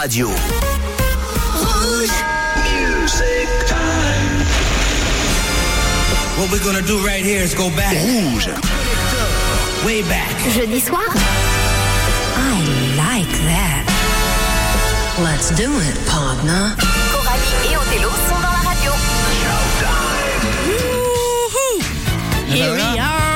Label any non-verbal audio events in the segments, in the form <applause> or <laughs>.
radio. What we're gonna do right here is go back. Rouge. Way back. Jeudi soir? I like that. Let's do it, partner. Coralie et Othello sont dans la radio. Here ben voilà. we are.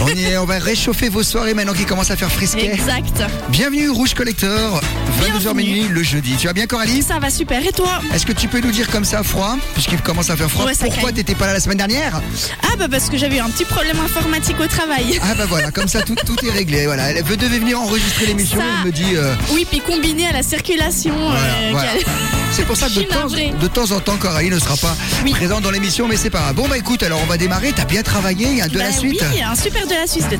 On y est, on va réchauffer vos soirées maintenant qui commencent à faire frisquet. Exact. Bienvenue Rouge Collector, 22h Bienvenue. minuit le jeudi. Tu vas bien Coralie? Ça va super. Et toi? Est-ce que tu peux nous dire comme ça froid, puisqu'il commence à faire froid, Ouais, pourquoi t'étais pas là la semaine dernière? Ah bah parce que j'avais eu un petit problème informatique au travail. Ah bah voilà, comme ça tout, tout est réglé. Voilà, elle devait venir enregistrer l'émission, elle me dit. euh, Oui, puis combiné à la circulation. Voilà, euh, voilà. C'est pour ça que de temps, navrée. de temps en temps, Coralie ne sera pas Oui. présente dans l'émission, mais c'est pas grave. Bon bah écoute, alors on va démarrer. T'as bien travaillé, il y a de la Bah suite. Oui, un super de la Suisse de,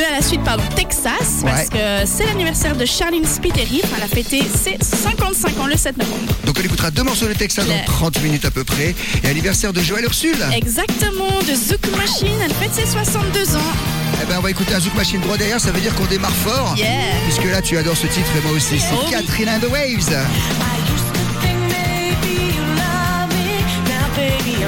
à la suite pardon Texas parce que c'est l'anniversaire de Charlene Spiteri. Elle a fêté ses 55 ans le 7 novembre. Donc on écoutera deux morceaux de Texas dans Le- 30 minutes à peu près. Et anniversaire de Joël Ursule. Exactement de Zouk Machine. Elle fête ses 62 ans. Eh ben on va écouter un Zouk Machine droit derrière, ça veut dire qu'on démarre fort. Yeah. Puisque là tu adores ce titre et moi aussi. C'est Oh oui. Catherine and the Waves. Il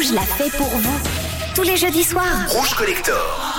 Rouge l'a fait pour vous. Tous les jeudis soirs. Rouge Collector.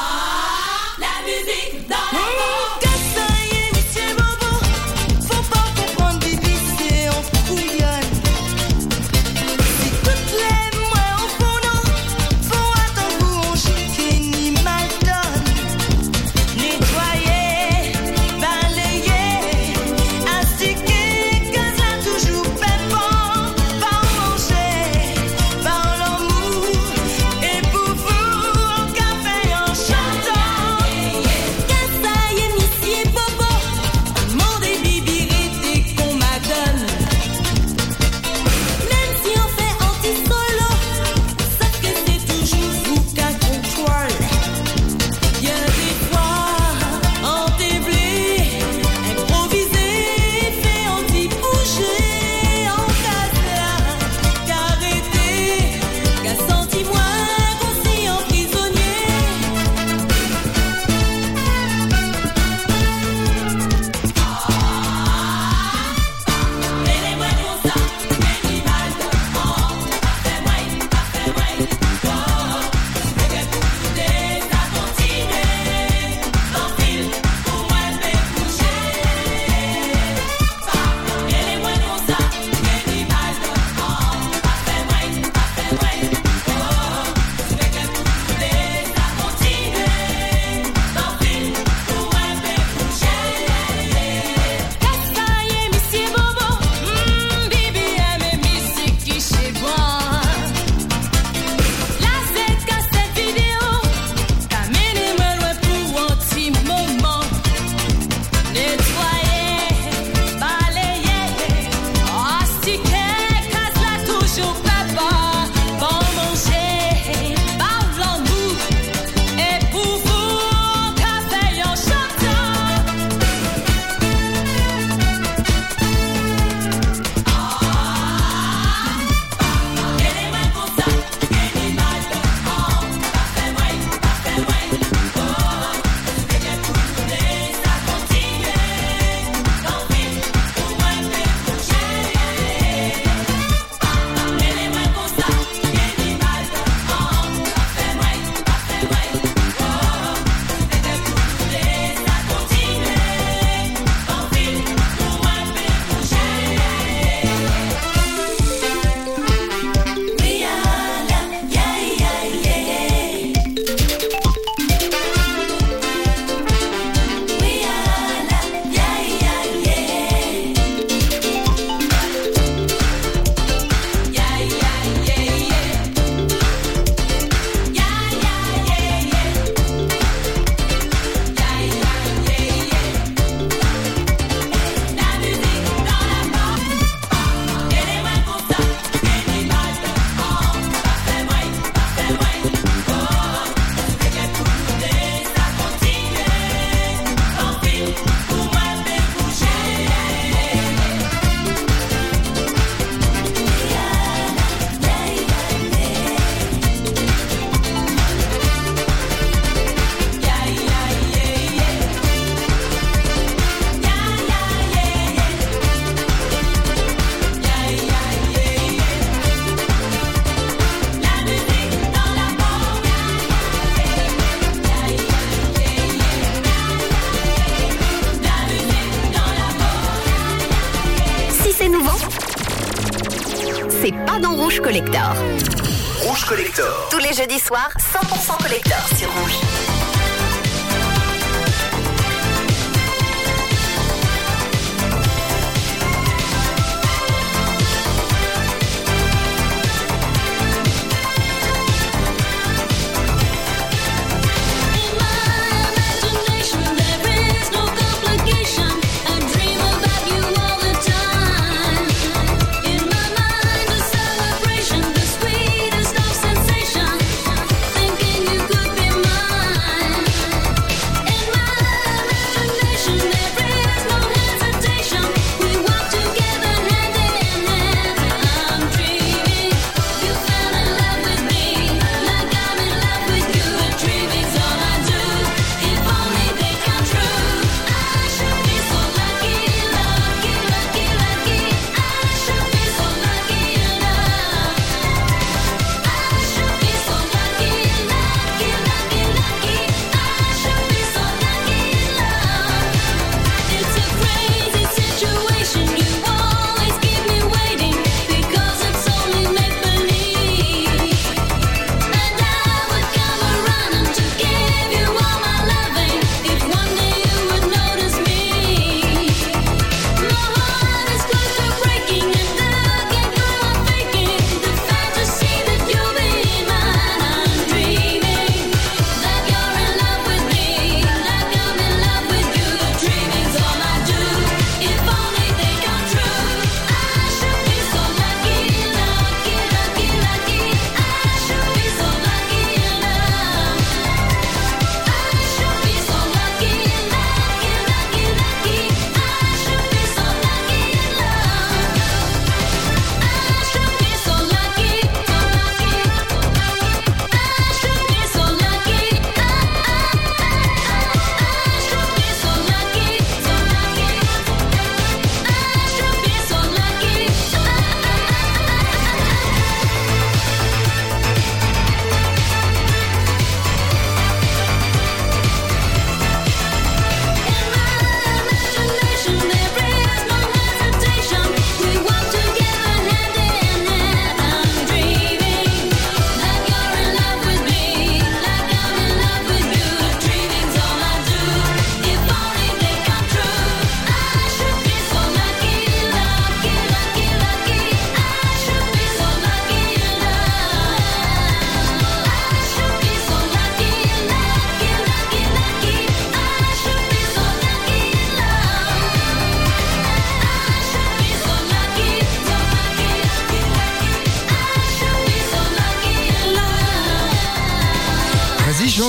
Jeudis soirs, 100% collector sur Rouge.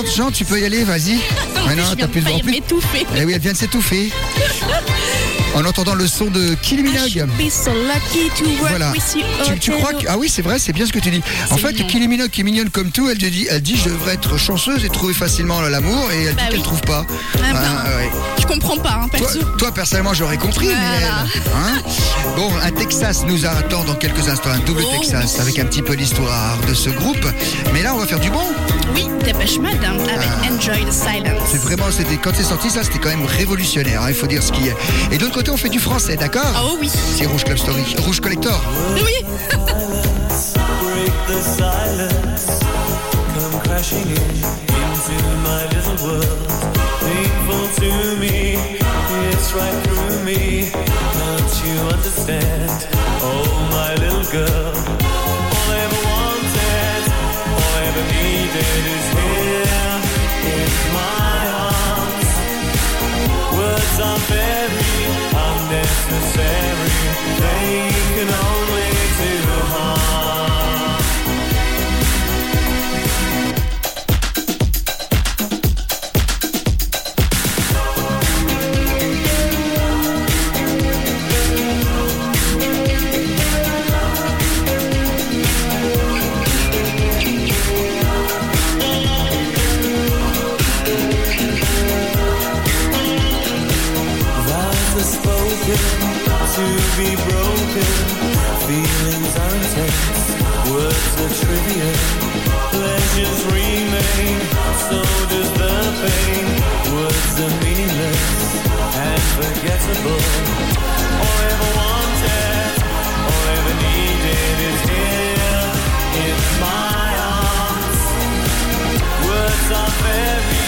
Chante, tu peux y aller, vas-y. <laughs> Mais non, t'as plus de plus. m'étouffer. Eh oui, elle vient de s'étouffer. En entendant le son de I Minogue. so Voilà. Tu, tu crois que... Ah oui, c'est vrai, c'est bien ce que tu dis. En fait, mignon. Kylie Minogue, qui est mignonne comme tout, elle dit, elle dit je devrais être chanceuse et trouver facilement l'amour, et elle Bah dit qu'elle oui. trouve pas. Ah, bah. Ah, ouais. Je comprends pas, hein, Toi, perso. toi, personnellement, j'aurais compris, mais elle, hein Bon, un Texas nous attend dans quelques instants, un double Oh. Texas, avec un petit peu l'histoire de ce groupe. Mais là, on va faire du bon. Oui, Dépêche Mode hein, avec Enjoy the Silence. Ah. C'est vraiment, c'était quand c'est sorti, ça, c'était quand même révolutionnaire. hein, il faut dire ce qui est. Et de l'autre côté, on fait du français, d'accord Oh oui. C'est Rouge Club Story, Rouge Collector. Oui. Unnecessary. They can only do broken, to be broken. Feelings are intense, words are trivial. Pleasures remain, so does the pain. Words are meaningless and forgettable. All I ever wanted, all I ever needed is here in my arms. Words are very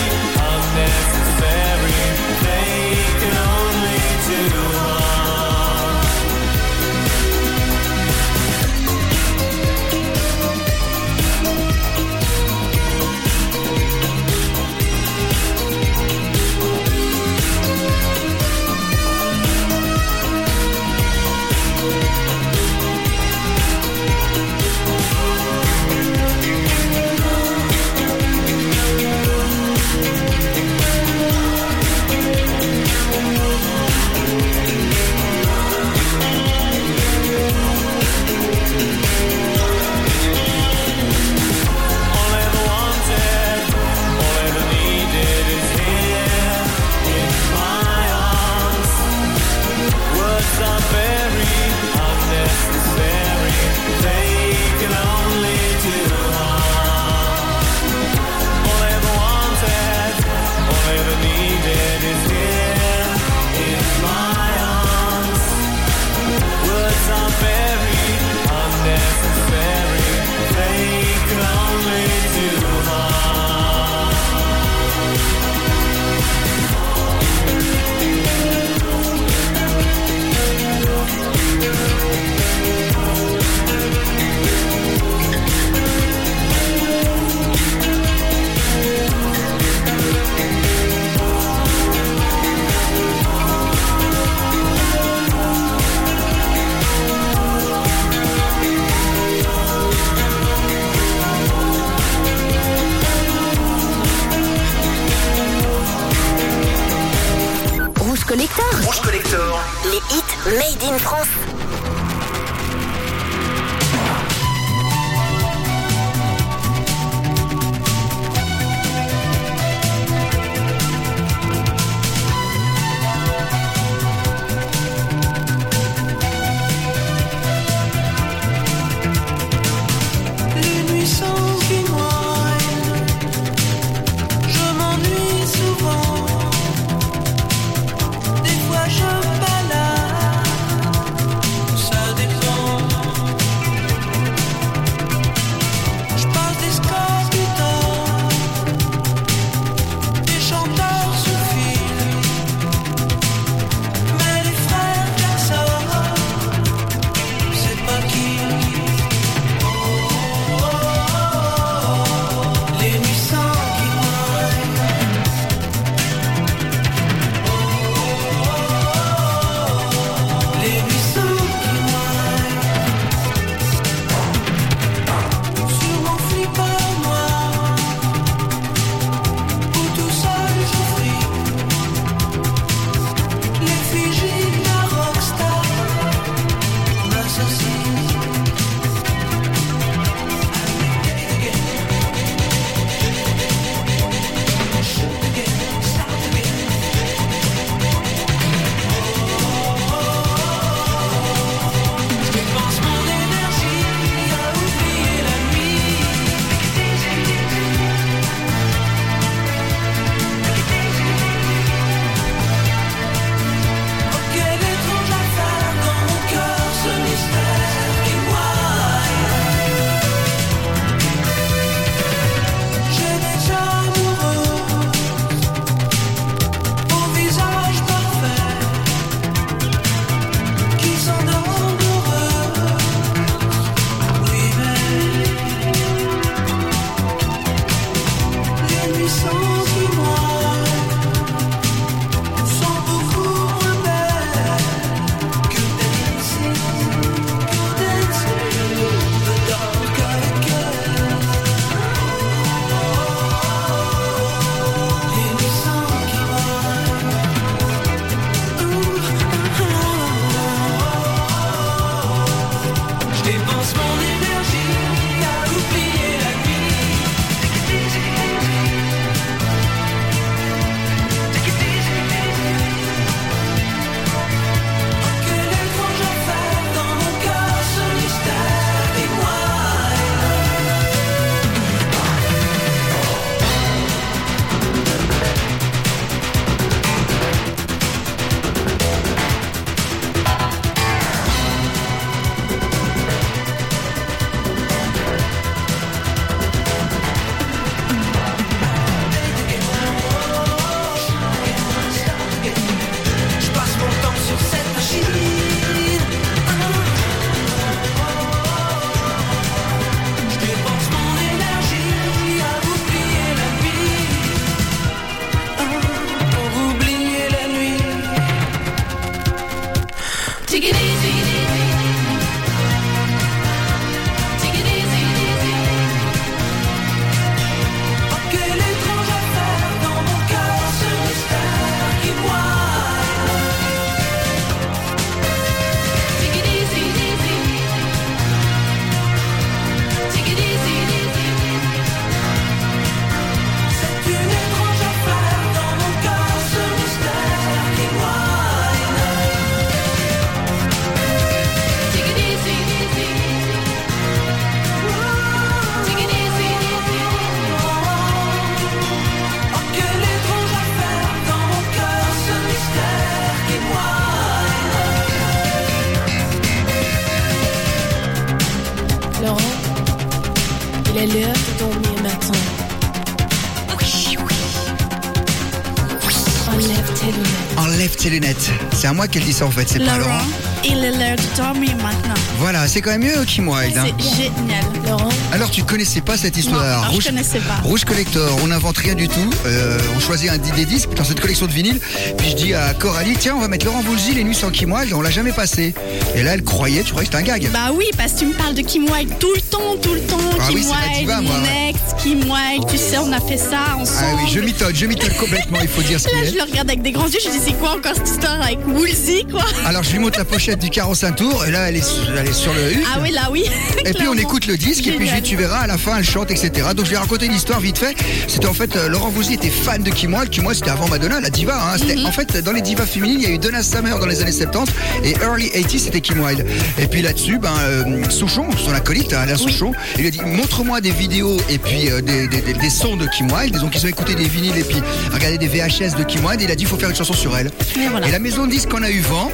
Qu'elle dit ça en fait, c'est pas Laurent, il est l'heure de dormir maintenant. Voilà, c'est quand même mieux Kim Wilde. hein. C'est génial. Laurent, Alors tu connaissais pas cette histoire alors, je Rouge, connaissais pas. Rouge Collector, on n'invente rien du tout. Euh, on choisit un des disques dans cette collection de vinyles. Puis je dis à Coralie, tiens, on va mettre Laurent Voulzy, Les Nuits sans Kim Wilde. On l'a jamais passé. Et là, elle croyait, tu croyais que c'était un gag. bah oui, parce que tu me parles de Kim Wilde tout le temps, tout le temps. Ah Kim oui, c'est Wilde, Nativa, moi, ouais. Kim Wilde, tu sais, on a fait ça ensemble. Ah oui, je m'étonne, je m'étonne complètement, il faut dire ce Là, qu'il je est. le regarde avec des grands yeux, je dis c'est quoi encore cette histoire avec Woolsey, quoi? Alors je lui montre la pochette du 45 tours et là elle est, elle est sur le U. Ah oui, là oui. Et puis on écoute le disque et puis je dis, tu verras à la fin elle chante etc. Donc je vais raconter une histoire vite fait. C'était en fait euh, Laurent Voulzy était fan de Kim Wilde. Kim Wilde c'était avant Madonna, la diva. hein. Mhm. En fait dans les divas féminines il y a eu Donna Summer dans les années 70 et early 80 c'était Kim Wilde. Et puis là-dessus ben euh, Souchon, son acolyte hein, Alain Oui. Souchon, il lui a dit montre-moi des vidéos et puis euh, des, des- des- des sons de Kim Wilde. Donc ils ont écouté des vinyles et puis regardé des VHS de Kim Wilde. Et il a dit il faut faire une chanson sur elle. Et voilà. Et la maison de disques en a eu vent.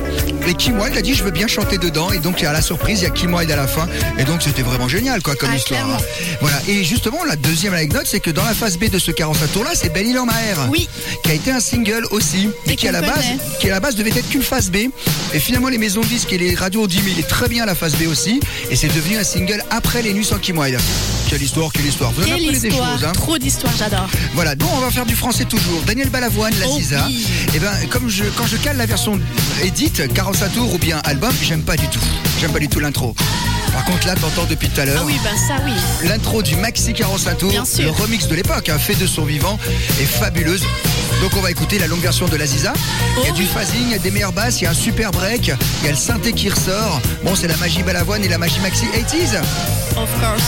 Et Kim Wilde a dit je veux bien chanter dedans. Et donc à la surprise, il y a Kim Wilde à la fin. Et donc c'était vraiment génial quoi comme Ah, histoire. clairement. hein. Voilà. Et justement, la deuxième anecdote, c'est que dans la phase B de ce 45 tour là, c'est en Mer. Oui. Qui a été un single aussi. Et Et qui à la base, connaît. qui à la base devait être qu'une phase B. Et finalement les maisons de disques et les radios ont dit mais il est très bien la phase B aussi. Et c'est devenu un single après les nuits sans Kim Wilde. Quelle histoire, quelle histoire. Vous en apprenez des choses. Hein. trop d'histoires, j'adore. Voilà, donc on va faire du français toujours. Daniel Balavoine, la Oh Ziza. oui. Et ben, comme je, quand je cale la version édite, 45 tours ou bien album, j'aime pas du tout. J'aime pas du tout l'intro. Par contre, là, t'entends depuis tout à l'heure Ah oui, ben ça oui. l'intro du Maxi 45 tours, Bien sûr. le remix de l'époque, hein, fait de son vivant, est fabuleuse. Donc on va écouter la longue version de la Ziza. Il y a Oh du phasing, il y a des meilleures basses, il y a un super break, il y a le synthé qui ressort. Bon, c'est la magie Balavoine et la magie Maxi 80s. Of course.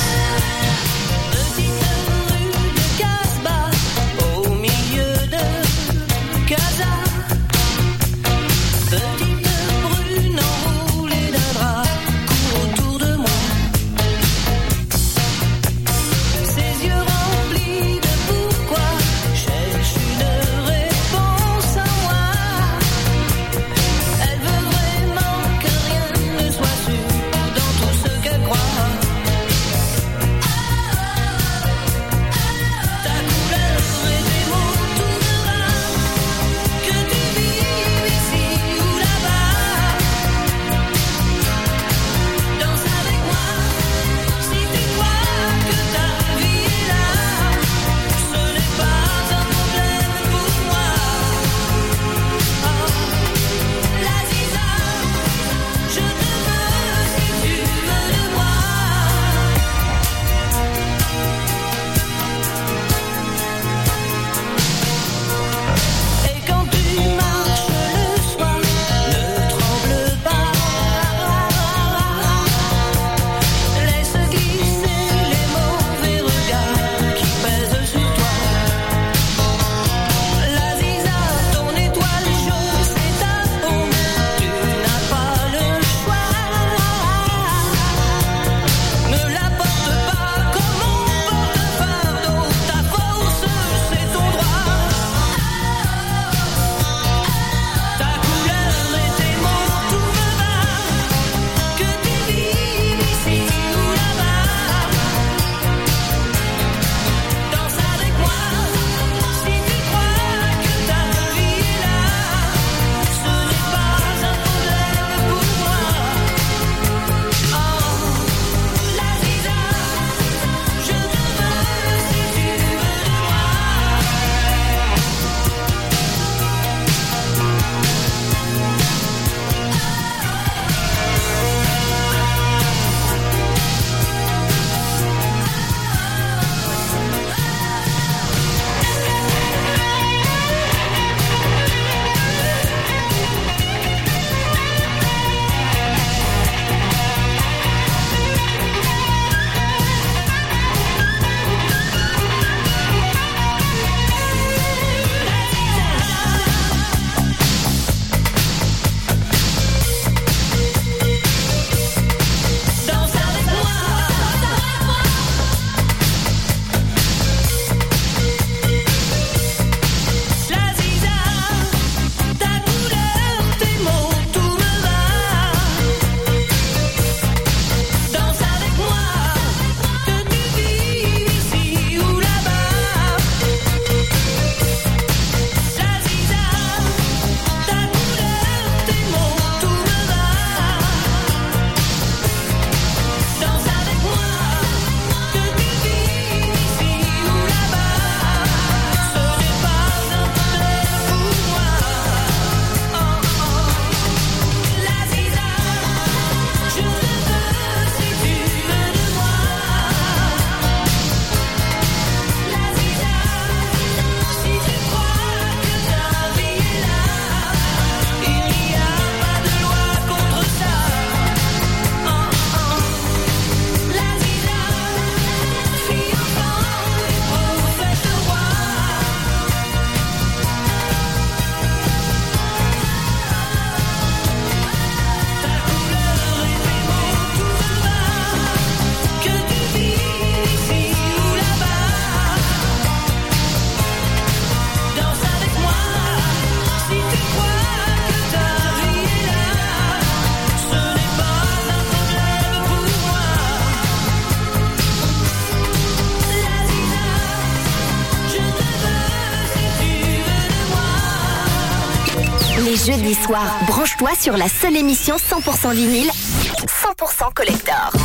Branche-toi sur la seule émission 100% vinyle, 100% collector.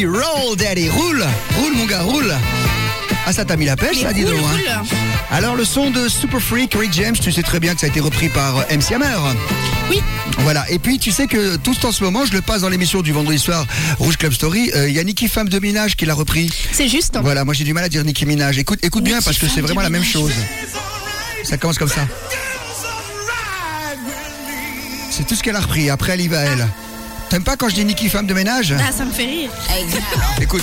Dit Roll Daddy, roule, roule mon gars, roule. Ah, ça t'a mis la pêche, ça, dis Roule, hein. roule. Alors, le son de Super Freak, Rick James, tu sais très bien que ça a été repris par euh, MC Hammer. Oui. Voilà, et puis tu sais que tout en ce moment, je le passe dans l'émission du vendredi soir Rouge Club Story, euh, il y a Nicki Femme de Minage qui l'a repris. C'est juste. Voilà, moi j'ai du mal à dire Nicki Minaj. Écoute, écoute bien parce que c'est vraiment la même chose. Ça commence comme ça. C'est tout ce qu'elle a repris. Après, elle y va elle. T'aimes pas quand je dis Nicki Femme de ménage Ah, ça me fait rire. Écoute,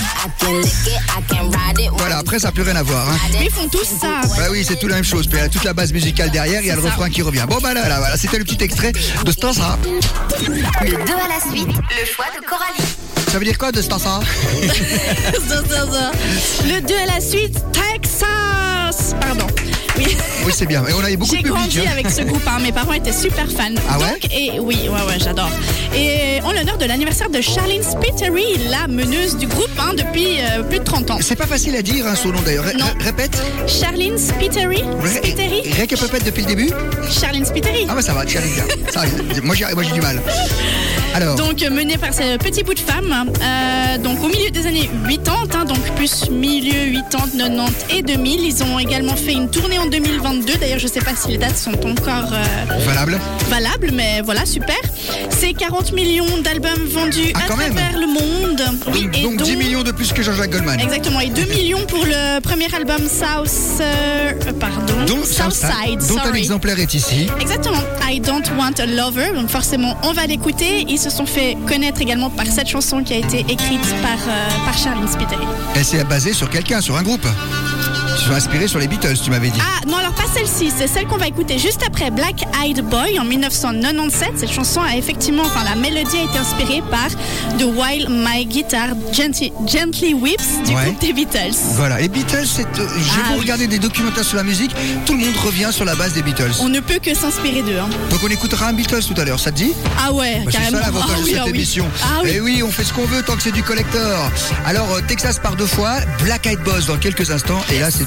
voilà, après ça n'a plus rien à voir. Hein. Mais ils font tous ça. Bah oui, c'est tout la même chose. Puis elle a toute la base musicale derrière, il y a le ça. refrain qui revient. Bon bah là, là, voilà, c'était le petit extrait de Stanza. Le 2 à la suite, le choix de Coralie. Ça veut dire quoi de Stanza? <laughs> Le 2 à la suite, Texas. Pardon. Oui. Oui, c'est bien. Et on avait beaucoup J'ai de public. grandi hein. avec ce groupe, hein. mes parents étaient super fans. Ah ouais? Donc, et oui, ouais, ouais, j'adore. Et en l'honneur de l'anniversaire de Charlene Spiteri, la meneuse du groupe hein, depuis euh, plus de 30 ans. C'est pas facile à dire son nom d'ailleurs. Ré- ré- Répète. Charlene Spiteri? Ré- Spiteri? Récapépète depuis le début? Charlene Spiteri. Ah bah ça va, gars. Ça, moi j'ai moi, j'ai du mal. Alors, Donc euh, menée par ce petit bout de femme, euh, donc au milieu des années 80, hein, donc plus milieu 80, 90 et 2000. Ils ont également fait une tournée en 2022. D'ailleurs, je sais pas si les dates sont encore euh, valable. valables, mais voilà, super. C'est 40 millions d'albums vendus Ah, à même. travers le monde. Oui, Donc, et donc 10 millions de plus que Jean-Jacques Goldman. Exactement, et 2 millions pour le premier album South, euh, pardon, Donc, Southside. dont un exemplaire est ici. Exactement, I Don't Want a Lover. Donc forcément, on va l'écouter. Ils se sont fait connaître également par cette chanson qui a été écrite par, euh, par Charlene Spiteri. Elle s'est basée sur quelqu'un, sur un groupe qui sont inspirées sur les Beatles, tu m'avais dit. Ah non, alors pas celle-ci, c'est celle qu'on va écouter juste après Black Eyed Boy en 1997. Cette chanson a effectivement, enfin la mélodie a été inspirée par The While My Guitar Gently, Gently Whips du groupe des Beatles. Voilà, et Beatles, c'est, euh, j'ai ah, regarder des documentaires sur la musique, tout le monde revient sur la base des Beatles. On ne peut que s'inspirer d'eux. Hein. Donc on écoutera un Beatles tout à l'heure, ça te dit? Ah ouais, carrément. C'est ça l'avantage ah oui, de cette ah émission. Ah oui. Et oui, on fait ce qu'on veut tant que c'est du collector. Alors euh, Texas part deux fois, Black Eyed Boss dans quelques instants, et là c'est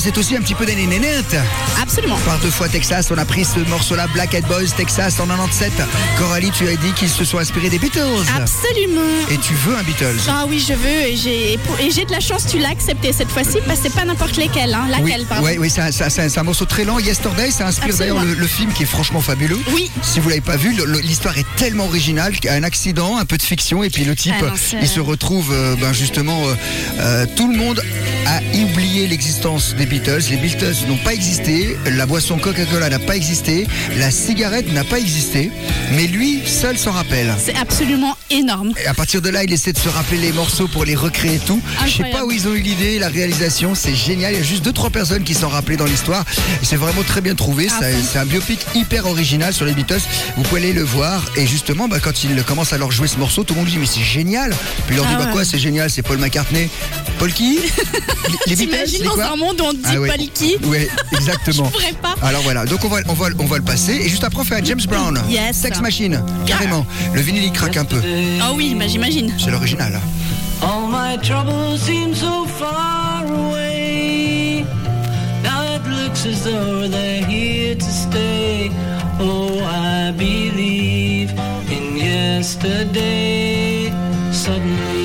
C'est aussi un petit peu des nénénettes. Absolument. Par deux fois Texas, on a pris ce morceau-là, Black Eyed Boys, Texas en 97. Coralie, tu as dit qu'ils se sont inspirés des Beatles. Absolument. Et tu veux un Beatles? Ah oui, je veux et j'ai de la chance, tu l'as accepté cette fois-ci parce que c'est pas n'importe lesquels, hein, oui, laquelle, pardon. ouais, oui, c'est un, morceau très lent. Yesterday, ça inspire d'ailleurs le, le film qui est franchement fabuleux. Oui. Si vous l'avez pas vu, l'histoire est tellement originale qu'il y a un accident, un peu de fiction, et puis le type, Ah non, il se retrouve, euh, ben justement, euh, euh, tout le monde a oublié l'existence des Beatles. Les Beatles n'ont pas existé, la boisson Coca-Cola n'a pas existé, la cigarette n'a pas existé, mais lui seul s'en rappelle. C'est absolument énorme. Et à partir de là, il essaie de se rappeler les morceaux pour les recréer et tout. Je sais Incroyable. pas où ils ont eu l'idée, la réalisation, c'est génial. Il y a juste deux trois personnes qui s'en rappelaient dans l'histoire. C'est vraiment très bien trouvé. Ah bon C'est un biopic hyper original sur les Beatles. Vous pouvez aller le voir. Et justement, bah, quand il commence à leur jouer ce morceau, tout le monde dit mais c'est génial. Puis il leur dit Ah bah ouais. quoi, c'est génial, c'est Paul McCartney. Paul qui? <laughs> Les- Beatles. T'imagines dans un monde où on dit Ah ouais. Paul qui? Ouais, exactement. Pas. Alors voilà, donc on va, on va, on va le passer. Et juste après, on fait un James Brown. Yes. Sex Machine, carrément. Le vinyle il craque un peu. Ah oui, bah, j'imagine. C'est l'original. All my troubles seem so far away. Now it looks as though they're here to stay. Oh, I believe in yesterday. Suddenly,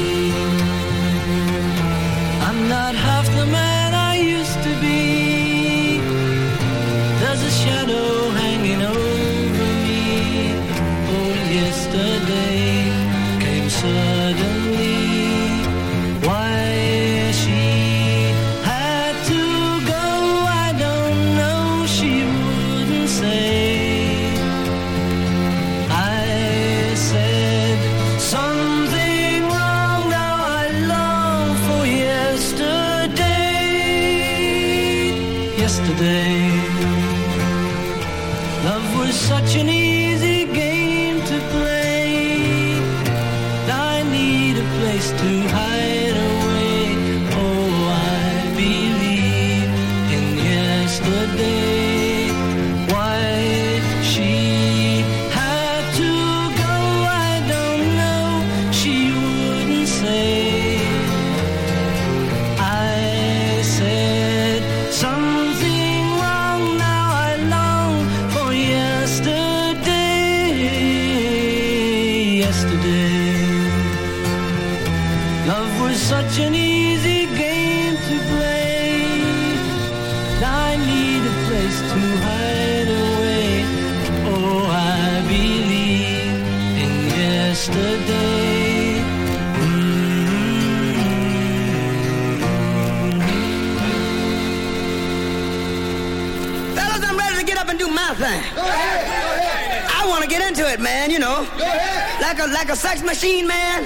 Fellas, I'm ready to get up and do my thing. Go ahead. I want to get into it, man, you know. Go ahead. Like a like a sex machine, man.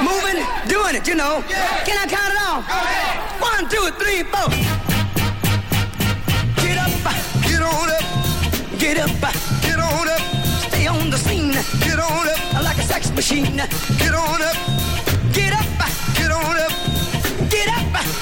Moving, doing it, you know. Yeah. Can I count it off? Go ahead. One, two, three, four. Get up, get on up, get up, get on up. Stay on the scene, get on up. Like a sex machine, get on up, get up, get on up, get up,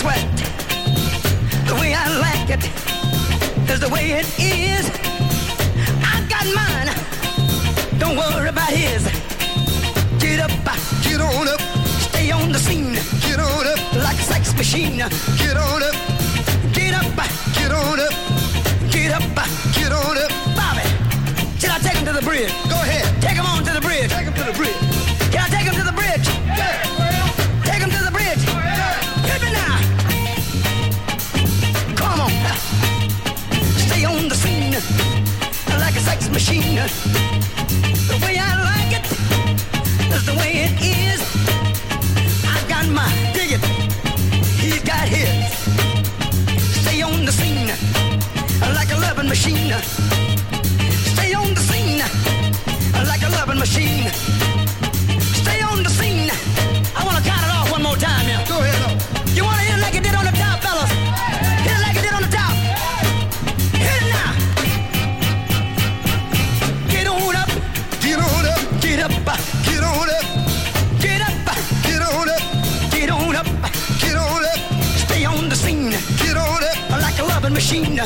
Sweat. The way I like it is the way it is. I got mine. Don't worry about his. Get up, get on up, stay on the scene. Get on up like a sex machine. Get on up, get up, get on up, get up, get on up. Bobby, should I take him to the bridge? Go ahead. Take him on to the bridge. Take him to the bridge. Sex machine. The way I like it is the way it is. I got my dig it. He's got his. Stay on the scene like a loving machine. Stay on the scene like a loving machine. Stay on the scene. I want to count it off one more time now. Go ahead. You want to hit it like it did on the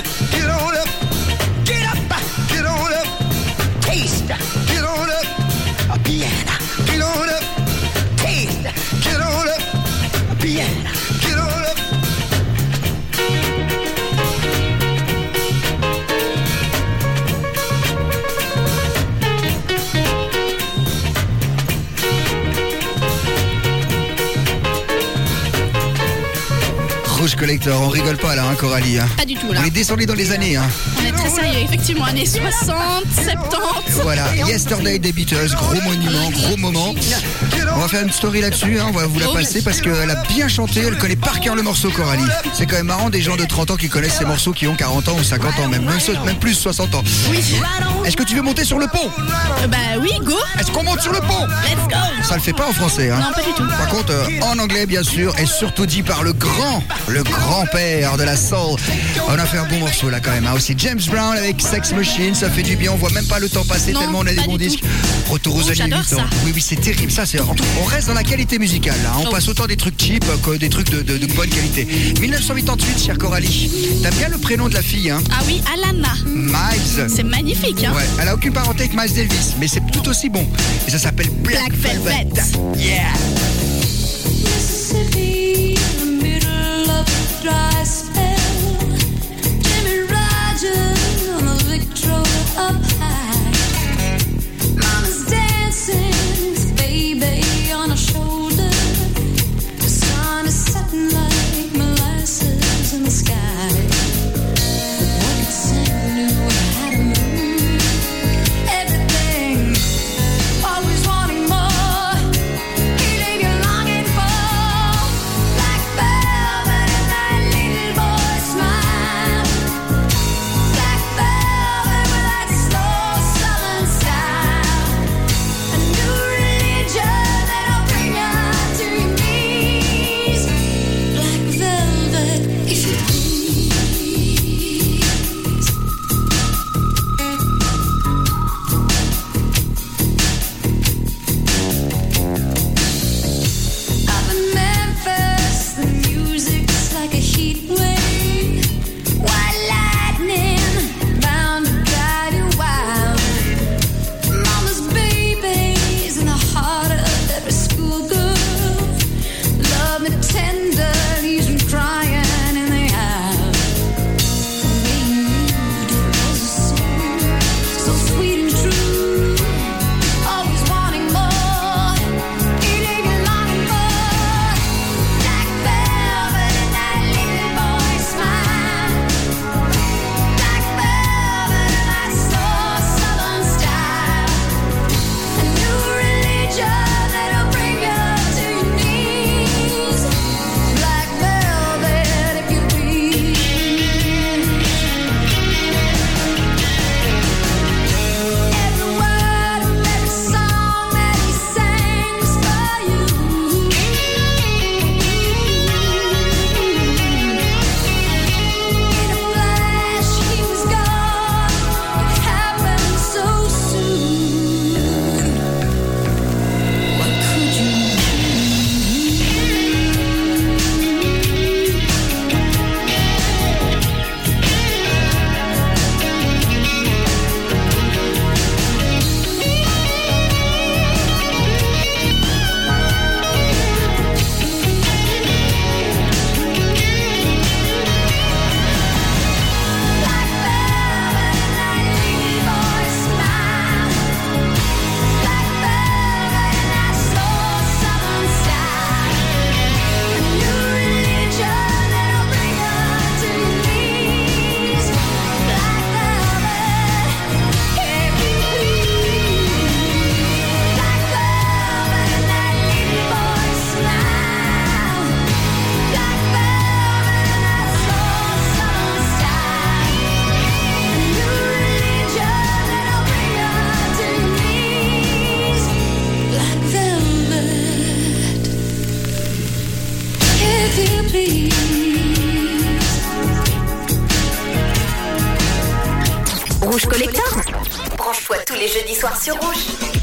Get on up. Collector, on rigole pas là, hein, Coralie. hein. Pas du tout là. On est descendu dans les années. Hein. On est très sérieux, effectivement, années 60, 70. Voilà, Yesterday des Beatles, gros monument, gros moment. On va faire une story là-dessus, hein, on va vous la passer parce qu'elle a bien chanté, elle connaît par cœur le morceau Coralie. C'est quand même marrant des gens de 30 ans qui connaissent ces morceaux qui ont 40 ans ou 50 ans, même, plus 60 ans. Oui. Est-ce que tu veux monter sur le pont? Euh, Bah oui, go. Est-ce qu'on monte sur le pont? Let's go. Ça le fait pas en français. Hein. Non, pas du tout. Par contre, euh, en anglais, bien sûr, et surtout dit par le grand, le grand-père de la soul. On a fait un bon morceau là quand même. hein. Aussi James Brown avec Sex Machine, ça fait du bien. On voit même pas le temps passer Non, tellement on a des bons disques. tout. Retour aux Oh, années j'adore 80. ça. Oui, oui, c'est terrible. Ça, c'est. On reste dans la qualité musicale. Là. On passe autant des trucs cheap que des trucs de, de- de bonne qualité. 1988, chère Coralie. T'aimes bien le prénom de la fille, hein Ah oui, Alana. Miles. C'est magnifique, hein. Ouais, elle a aucune parenté avec Miles Davis, mais c'est tout aussi bon. Et ça s'appelle Black, Black Velvet. Yeah. Mississippi, in the middle of a dry spell. Jimmy Rogers on a Victrola up high. Soirs sur Rouge.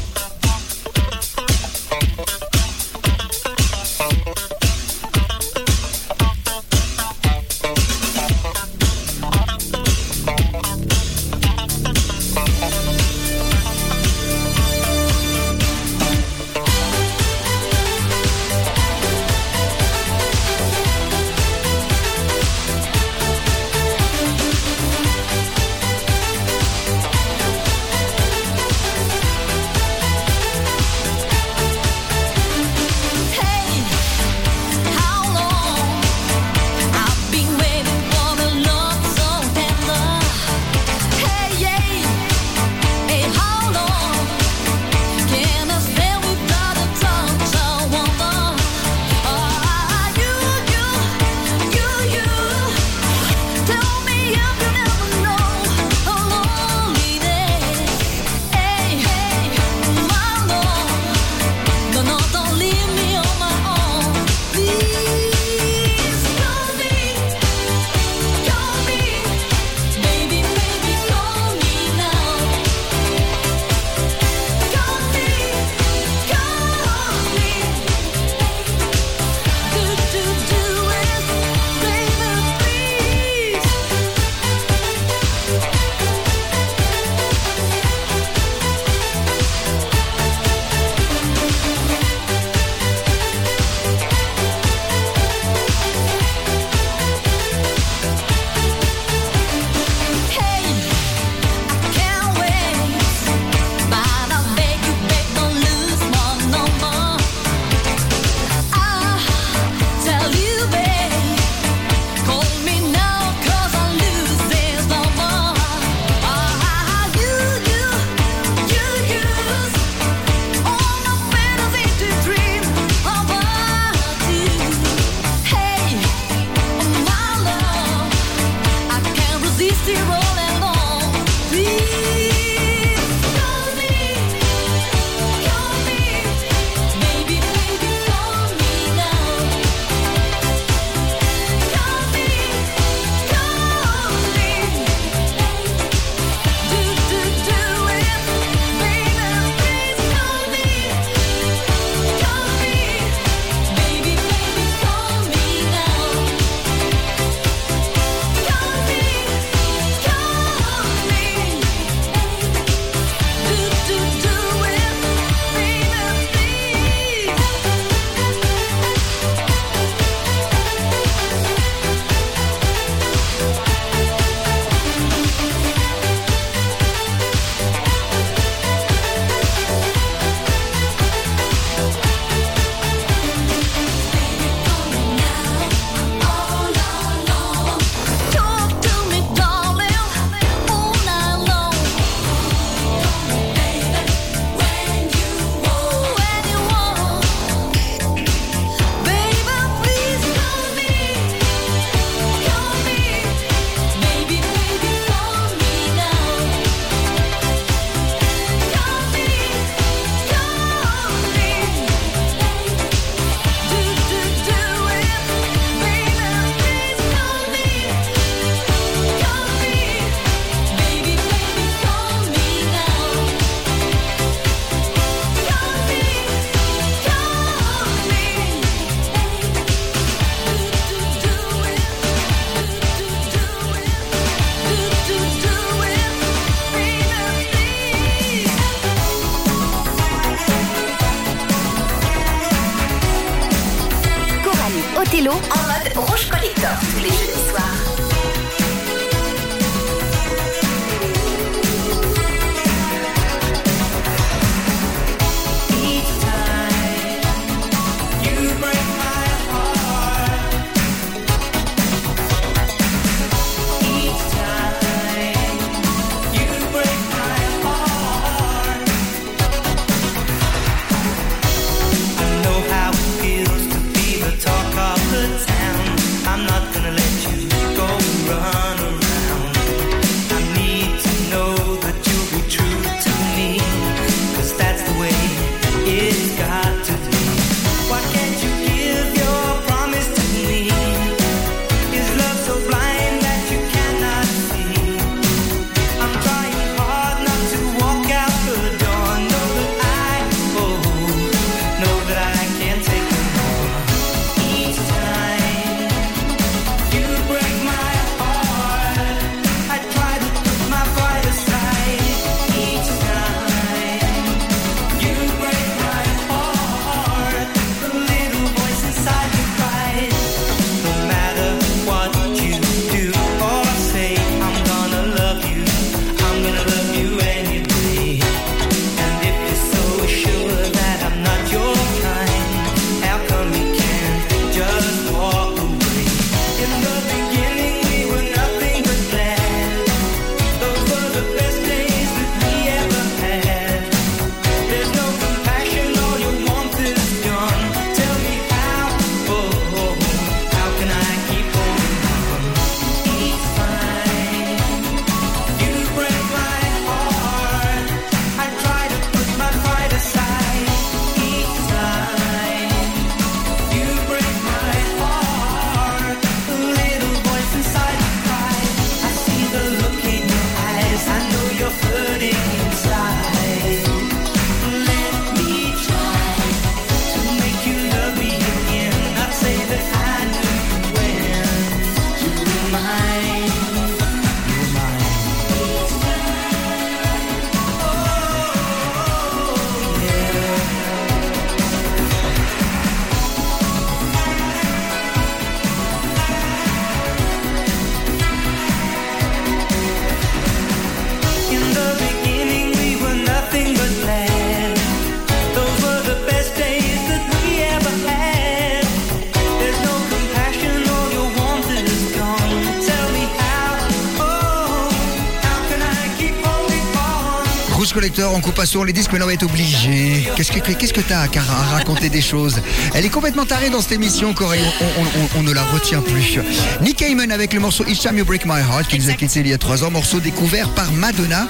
Rouge Collector, on coupe pas souvent les disques, mais là on va être obligé. Qu'est-ce que qu'est-ce que t'as à raconter des choses? Elle est complètement tarée dans cette émission, Corée. On, on- on- on ne la retient plus. Nick Cayman avec le morceau Each Time You Break My Heart, qui nous a quitté il y a trois ans, morceau découvert par Madonna.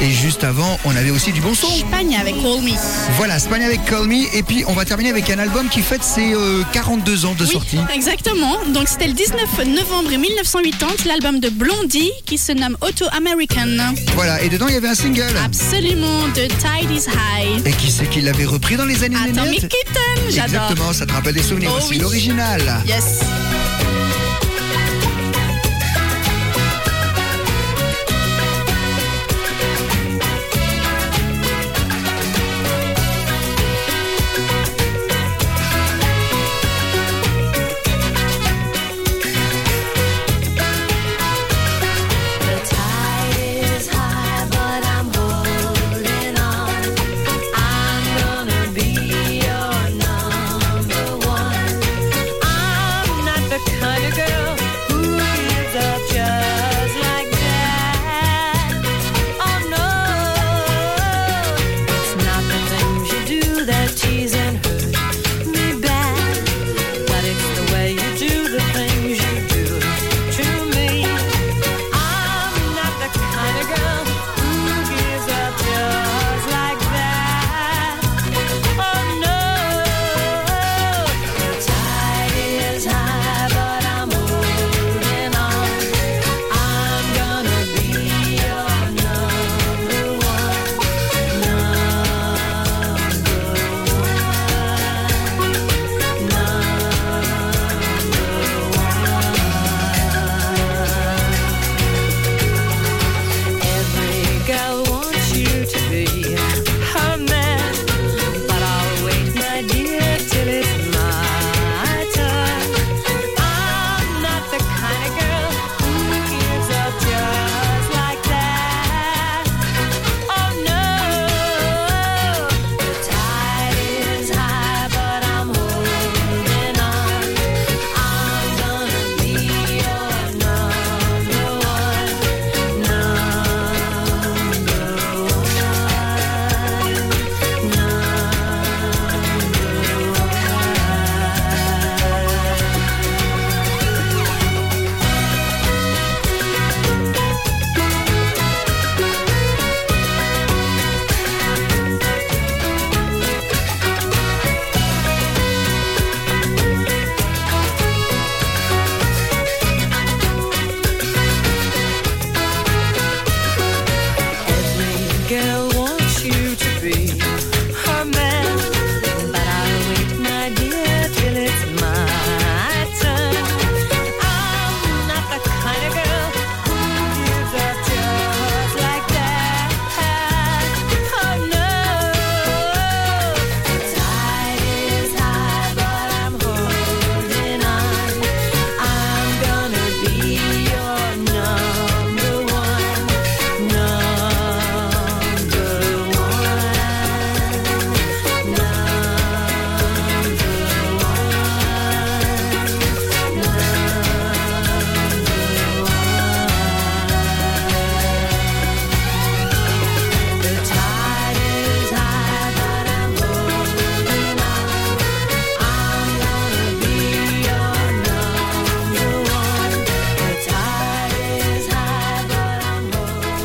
Et juste avant, on avait aussi du bon son. Espagne avec Call Me. Voilà, Spagne avec Call Me. Et puis on va terminer avec un album qui fête ses euh, 42 ans de Oui, sortie. exactement. Donc c'était le 19 novembre 1980, l'album de Blondie qui se nomme Auto American. Voilà, et dedans il y avait un single. Absolument, The Tide is High. Et qui c'est qui l'avait repris dans les années Atomic 90 Kitten, j'adore. Exactement, ça te rappelle des souvenirs Oh aussi. oui. L'original. Yes.